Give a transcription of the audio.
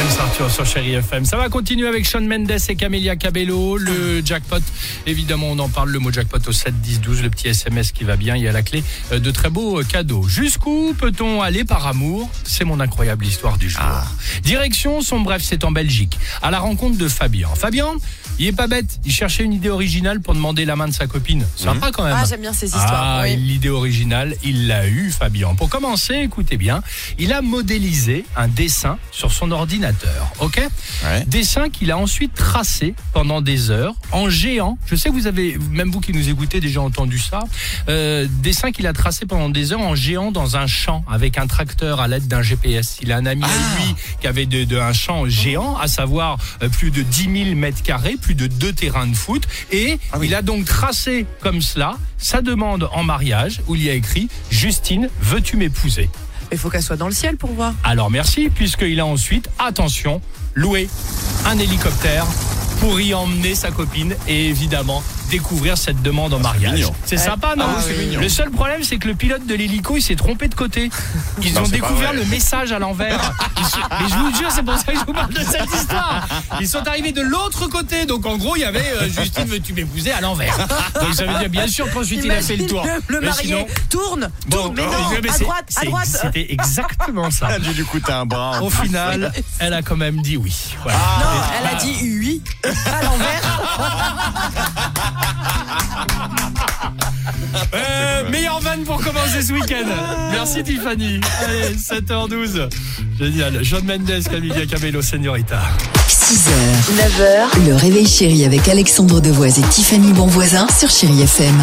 James Arthur sur Chéri FM. Ça va continuer avec Sean Mendes et Camélia Cabello. Le jackpot, évidemment, on en parle, le mot jackpot au 7 10 12, le petit SMS qui va bien. Il y a la clé euh, de très beaux euh, cadeaux. Jusqu'où peut-on aller par amour? C'est mon incroyable histoire du jour. Direction, son bref, c'est en Belgique, à la rencontre de Fabien. Fabien, il est pas bête. Il cherchait une idée originale pour demander la main de sa copine. Sympa quand même. Ah, j'aime bien ces histoires. Ah, oui. l'idée originale, il l'a eu, Fabien. Pour commencer, écoutez bien, il a modélisé un dessin sur son ordinateur, ok Ouais. Dessin qu'il a ensuite tracé pendant des heures en géant. Je sais que vous avez, même vous qui nous écoutez, déjà entendu ça. Euh, dessin qu'il a tracé pendant des heures en géant dans un champ avec un tracteur à l'aide d'un GPS. Il a un ami Ah. à lui qui avait de, de un champ géant, à savoir euh, plus de 10 000 mètres carrés, plus de deux terrains de foot. Et Ah oui. il a donc tracé comme cela sa demande en mariage où il y a écrit Justine, veux-tu m'épouser? Il faut qu'elle soit dans le ciel pour voir. Alors merci, puisqu'il a ensuite, attention, loué un hélicoptère pour y emmener sa copine et évidemment découvrir cette demande en mariage. mignon. C'est sympa, non Ah oui. Le seul problème, c'est que le pilote de l'hélico, il s'est trompé de côté. Ils Non, ont découvert le message à l'envers. Mais je vous jure, c'est pour ça que je vous parle de cette histoire. Ils sont arrivés de l'autre côté. Donc en gros, il y avait euh, Justine, veux-tu m'épouser à l'envers? Donc ça veut dire, bien sûr, qu'ensuite il a fait le tour. Le, le marié sinon- tourne, Bon, tourne, mais non, mais à c'est- droite, à c'est- droite. C'était exactement ça. Elle a dû lui coûter un bras. Au final, elle a quand même dit oui. Voilà. Non, elle a dit oui à l'envers. Pour commencer ce week-end. Merci Tiffany. Allez, 7h12. Génial. John Mendes, Camilla Cabello, Señorita. 6h, 9h, le réveil chéri avec Alexandre Devoise et Tiffany Bonvoisin sur Chéri FM.